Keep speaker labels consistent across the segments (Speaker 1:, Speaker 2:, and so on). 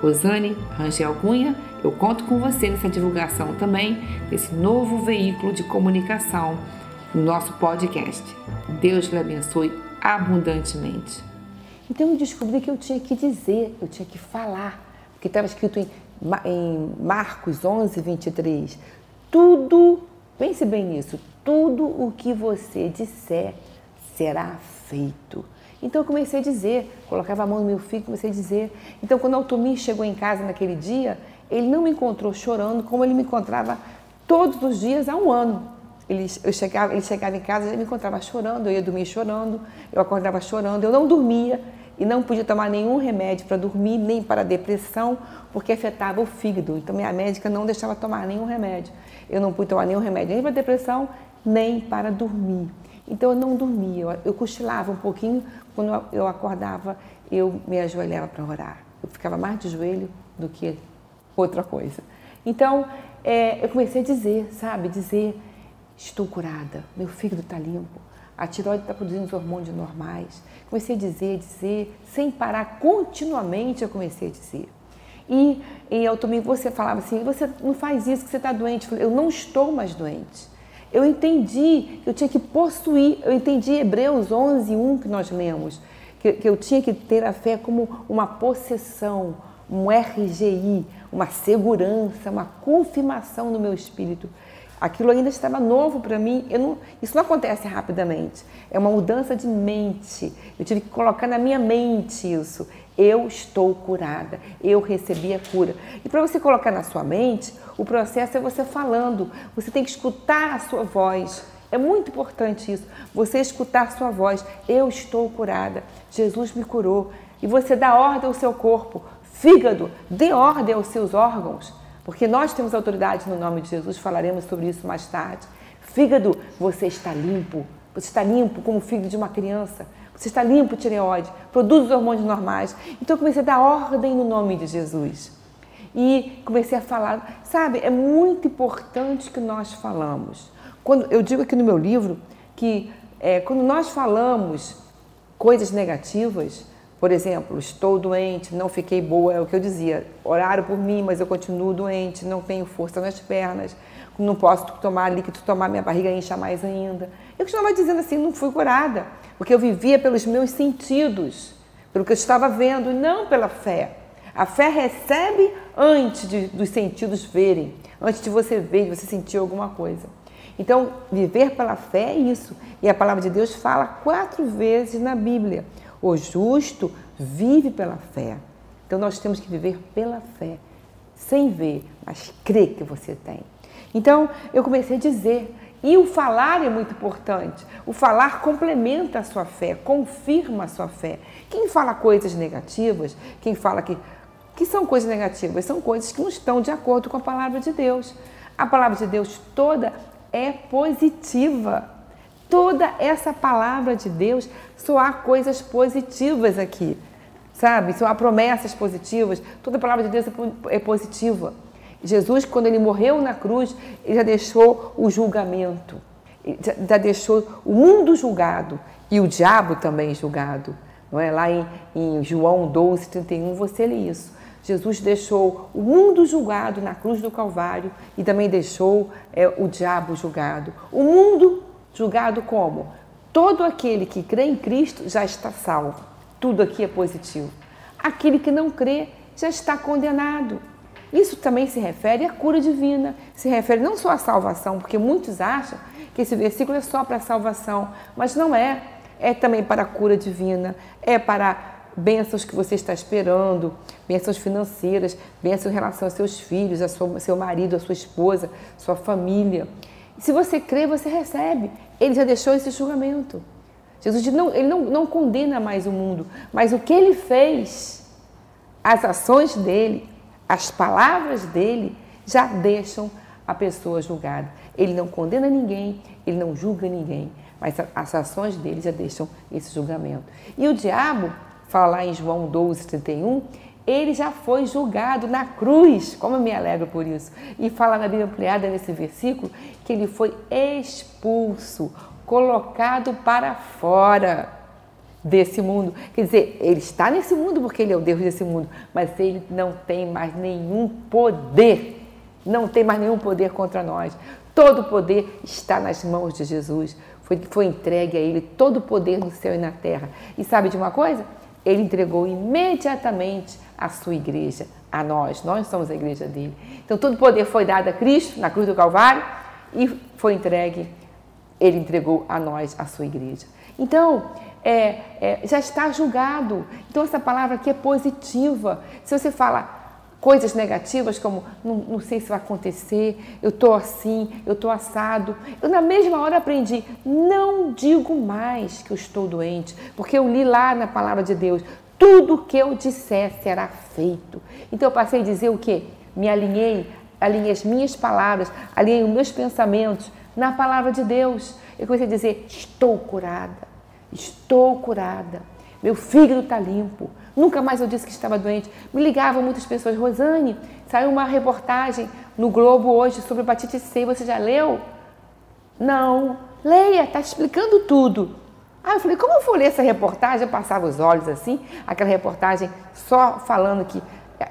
Speaker 1: Rosane Rangel Cunha, eu conto com você nessa divulgação também desse novo veículo de comunicação no nosso podcast. Deus lhe abençoe abundantemente.
Speaker 2: Então eu descobri que eu tinha que dizer, eu tinha que falar, porque estava escrito em, em Marcos 11, 23. Tudo, pense bem nisso, tudo o que você disser será feito. Então eu comecei a dizer, colocava a mão no meu filho, comecei a dizer. Então quando o Altomir chegou em casa naquele dia, ele não me encontrou chorando como ele me encontrava todos os dias há um ano. Ele, eu chegava, ele chegava em casa, ele me encontrava chorando, eu ia dormir chorando, eu acordava chorando, eu não dormia e não podia tomar nenhum remédio para dormir, nem para depressão, porque afetava o fígado. Então minha médica não deixava tomar nenhum remédio. Eu não pude tomar nenhum remédio nem para depressão, nem para dormir. Então eu não dormia, eu cochilava um pouquinho, quando eu acordava, eu me ajoelhava para orar. Eu ficava mais de joelho do que outra coisa. Então é, eu comecei a dizer, sabe, dizer, estou curada, meu fígado está limpo, a tiroide está produzindo os hormônios normais. Comecei a dizer, dizer, sem parar, continuamente eu comecei a dizer. E, e eu também, você falava assim, você não faz isso que você está doente. Eu, falei, eu não estou mais doente. Eu entendi que eu tinha que possuir, eu entendi Hebreus 11, 1 que nós lemos, que, que eu tinha que ter a fé como uma possessão, um RGI, uma segurança, uma confirmação no meu espírito. Aquilo ainda estava novo para mim. Não, isso não acontece rapidamente. É uma mudança de mente. Eu tive que colocar na minha mente isso. Eu estou curada. Eu recebi a cura. E para você colocar na sua mente, o processo é você falando. Você tem que escutar a sua voz. É muito importante isso. Você escutar a sua voz. Eu estou curada. Jesus me curou. E você dá ordem ao seu corpo. Fígado, dê ordem aos seus órgãos. Porque nós temos autoridade no nome de Jesus, falaremos sobre isso mais tarde. Fígado, você está limpo. Você está limpo como o fígado de uma criança. Você está limpo, tireoide, produz os hormônios normais. Então eu comecei a dar ordem no nome de Jesus. E comecei a falar, sabe, é muito importante que nós falamos. Quando eu digo aqui no meu livro que é, quando nós falamos coisas negativas, por exemplo, estou doente, não fiquei boa, é o que eu dizia. Oraram por mim, mas eu continuo doente, não tenho força nas pernas, não posso tomar líquido, tomar minha barriga incha mais ainda. Eu continuava dizendo assim, não fui curada, porque eu vivia pelos meus sentidos, pelo que eu estava vendo, não pela fé. A fé recebe antes de, dos sentidos verem, antes de você ver, de você sentir alguma coisa. Então, viver pela fé é isso. E a palavra de Deus fala quatro vezes na Bíblia. O justo vive pela fé. Então nós temos que viver pela fé, sem ver, mas crer que você tem. Então eu comecei a dizer, e o falar é muito importante. O falar complementa a sua fé, confirma a sua fé. Quem fala coisas negativas, quem fala que que são coisas negativas, são coisas que não estão de acordo com a palavra de Deus. A palavra de Deus toda é positiva. Toda essa palavra de Deus só há coisas positivas aqui, sabe? Só há promessas positivas. Toda a palavra de Deus é, é positiva. Jesus, quando ele morreu na cruz, ele já deixou o julgamento, já deixou o mundo julgado e o diabo também julgado. Não é? Lá em, em João 12, 31, você lê isso. Jesus deixou o mundo julgado na cruz do Calvário e também deixou é, o diabo julgado. O mundo julgado como todo aquele que crê em Cristo já está salvo. Tudo aqui é positivo. Aquele que não crê já está condenado. Isso também se refere à cura divina, se refere não só à salvação, porque muitos acham que esse versículo é só para a salvação, mas não é. É também para a cura divina, é para bênçãos que você está esperando, bênçãos financeiras, bênçãos em relação aos seus filhos, ao seu marido, à sua esposa, sua família. Se você crê, você recebe. Ele já deixou esse julgamento. Jesus não, ele não, não condena mais o mundo, mas o que ele fez, as ações dele, as palavras dele, já deixam a pessoa julgada. Ele não condena ninguém, ele não julga ninguém, mas as ações dele já deixam esse julgamento. E o diabo, fala em João 12, 31, ele já foi julgado na cruz, como eu me alegro por isso. E fala na Bíblia ampliada nesse versículo que ele foi expulso, colocado para fora desse mundo. Quer dizer, ele está nesse mundo porque ele é o Deus desse mundo, mas ele não tem mais nenhum poder, não tem mais nenhum poder contra nós. Todo o poder está nas mãos de Jesus. Foi, foi entregue a ele todo o poder no céu e na terra. E sabe de uma coisa? Ele entregou imediatamente a sua igreja, a nós. Nós somos a igreja dele. Então, todo poder foi dado a Cristo na cruz do Calvário e foi entregue, ele entregou a nós, a sua igreja. Então, é, é, já está julgado. Então, essa palavra aqui é positiva. Se você fala coisas negativas como não, não sei se vai acontecer, eu estou assim, eu estou assado. Eu na mesma hora aprendi, não digo mais que eu estou doente, porque eu li lá na palavra de Deus, tudo que eu disser será feito. Então eu passei a dizer o quê? Me alinhei, alinhei as minhas palavras, alinhei os meus pensamentos na palavra de Deus. Eu comecei a dizer: estou curada, estou curada. Meu fígado está limpo. Nunca mais eu disse que estava doente. Me ligavam muitas pessoas. Rosane, saiu uma reportagem no Globo hoje sobre hepatite C. Você já leu? Não. Leia, está explicando tudo. Aí eu falei, como eu vou ler essa reportagem? Eu passava os olhos assim, aquela reportagem só falando que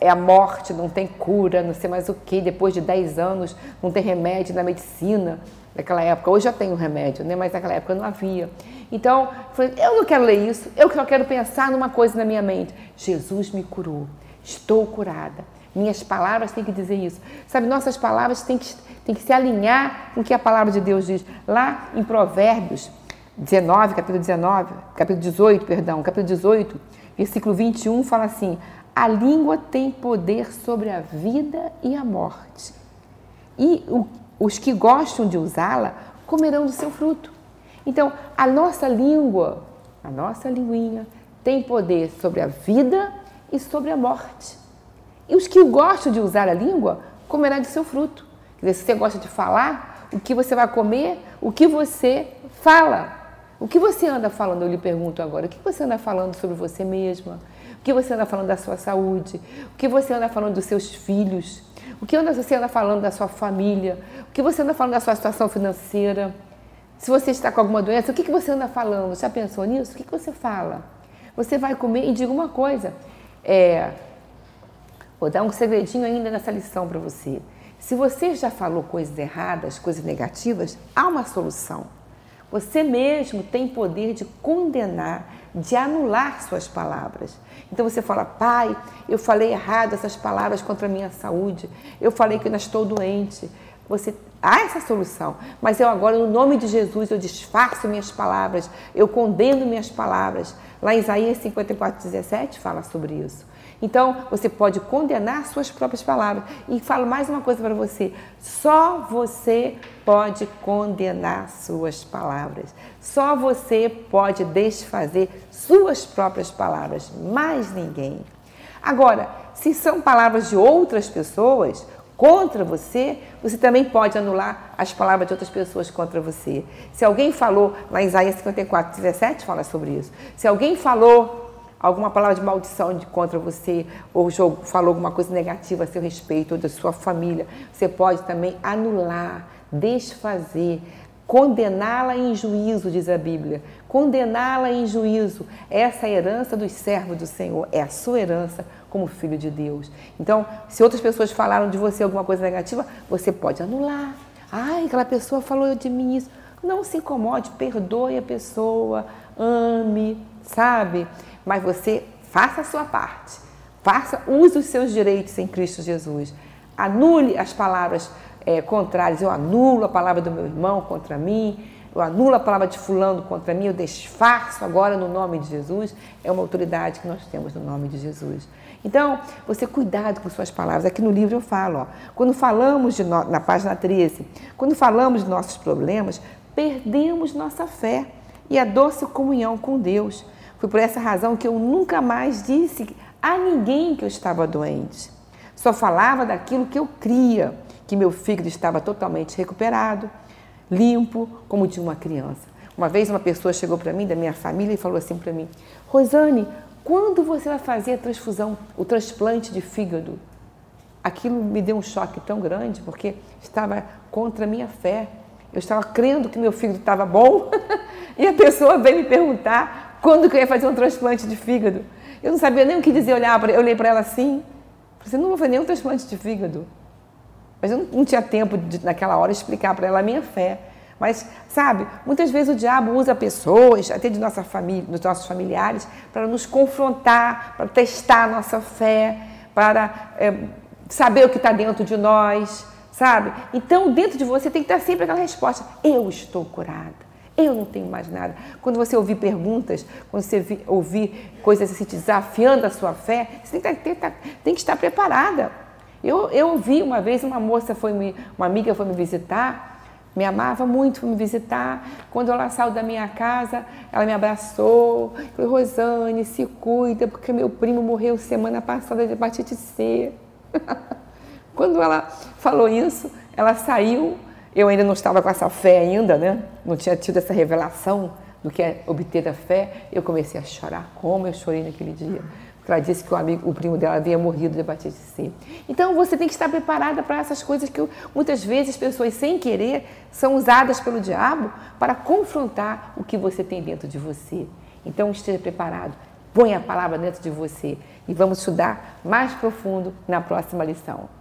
Speaker 2: é a morte, não tem cura, não sei mais o que, depois de 10 anos não tem remédio na medicina naquela época. Hoje já tem um remédio, né? mas naquela época não havia. Então, eu falei, eu não quero ler isso, eu só quero pensar numa coisa na minha mente. Jesus me curou, estou curada. Minhas palavras têm que dizer isso. Sabe, nossas palavras têm que, têm que se alinhar com o que a palavra de Deus diz. Lá em Provérbios, 19, capítulo 19, capítulo 18, perdão, capítulo 18, versículo 21, fala assim: A língua tem poder sobre a vida e a morte. E o, os que gostam de usá-la comerão do seu fruto. Então, a nossa língua, a nossa linguinha, tem poder sobre a vida e sobre a morte. E os que gostam de usar a língua comerão do seu fruto. Quer dizer, se você gosta de falar, o que você vai comer, o que você fala. O que você anda falando? Eu lhe pergunto agora. O que você anda falando sobre você mesma? O que você anda falando da sua saúde? O que você anda falando dos seus filhos? O que você anda falando da sua família? O que você anda falando da sua situação financeira? Se você está com alguma doença, o que você anda falando? Já pensou nisso? O que você fala? Você vai comer e diga uma coisa. É, vou dar um segredinho ainda nessa lição para você. Se você já falou coisas erradas, coisas negativas, há uma solução. Você mesmo tem poder de condenar, de anular suas palavras. Então você fala, pai, eu falei errado essas palavras contra a minha saúde, eu falei que eu estou doente. Você há essa solução, mas eu agora, no nome de Jesus, eu disfarço minhas palavras, eu condeno minhas palavras. Lá em Isaías 54, 17 fala sobre isso. Então, você pode condenar suas próprias palavras. E falo mais uma coisa para você: só você pode condenar suas palavras. Só você pode desfazer suas próprias palavras, mais ninguém. Agora, se são palavras de outras pessoas contra você, você também pode anular as palavras de outras pessoas contra você. Se alguém falou, lá em Isaías 54, 17 fala sobre isso. Se alguém falou alguma palavra de maldição de, contra você, ou falou alguma coisa negativa a seu respeito, ou da sua família, você pode também anular, desfazer, condená-la em juízo, diz a Bíblia. Condená-la em juízo. Essa é a herança dos servos do Senhor, é a sua herança como filho de Deus. Então, se outras pessoas falaram de você alguma coisa negativa, você pode anular. Ai, aquela pessoa falou de mim isso. Não se incomode, perdoe a pessoa, ame, sabe? Mas você faça a sua parte. Faça, use os seus direitos em Cristo Jesus. Anule as palavras é, contrárias. Eu anulo a palavra do meu irmão contra mim. Eu anulo a palavra de fulano contra mim. Eu desfaço agora no nome de Jesus. É uma autoridade que nós temos no nome de Jesus. Então, você cuidado com suas palavras. Aqui no livro eu falo, ó, quando falamos de no, na página 13, quando falamos de nossos problemas, perdemos nossa fé e a doce comunhão com Deus. Foi por essa razão que eu nunca mais disse a ninguém que eu estava doente. Só falava daquilo que eu cria, que meu fígado estava totalmente recuperado, limpo, como de uma criança. Uma vez uma pessoa chegou para mim, da minha família, e falou assim para mim: Rosane, quando você vai fazer a transfusão, o transplante de fígado? Aquilo me deu um choque tão grande, porque estava contra a minha fé. Eu estava crendo que meu fígado estava bom e a pessoa veio me perguntar quando que eu ia fazer um transplante de fígado. Eu não sabia nem o que dizer, olhar, eu olhei para ela assim, você não vai fazer nenhum transplante de fígado. Mas eu não, tinha tempo de, naquela hora, explicar para ela a minha fé. Mas, sabe, muitas vezes o diabo usa pessoas, até de nossa família, dos nossos familiares, para nos confrontar, para testar a nossa fé, para é, saber o que está dentro de nós, sabe? Então, dentro de você tem que estar sempre aquela resposta: eu estou curada. Eu não tenho mais nada. Quando você ouvir perguntas, quando você ouvir coisas assim, desafiando a sua fé, você tem que, ter, tem que estar preparada. Eu, eu ouvi uma vez, uma moça foi me, uma amiga foi me visitar, me amava muito, foi me visitar. Quando ela saiu da minha casa, ela me abraçou, falou, Rosane, se cuida, porque meu primo morreu semana passada de hepatite C. Quando ela falou isso, ela saiu eu ainda não estava com essa fé ainda, né? Não tinha tido essa revelação do que é obter a fé. Eu comecei a chorar. Como eu chorei naquele dia. Porque ela disse que o amigo, o primo dela havia morrido de hepatite C. Então você tem que estar preparada para essas coisas que muitas vezes pessoas sem querer são usadas pelo diabo para confrontar o que você tem dentro de você. Então esteja preparado. Põe a palavra dentro de você e vamos estudar mais profundo na próxima lição.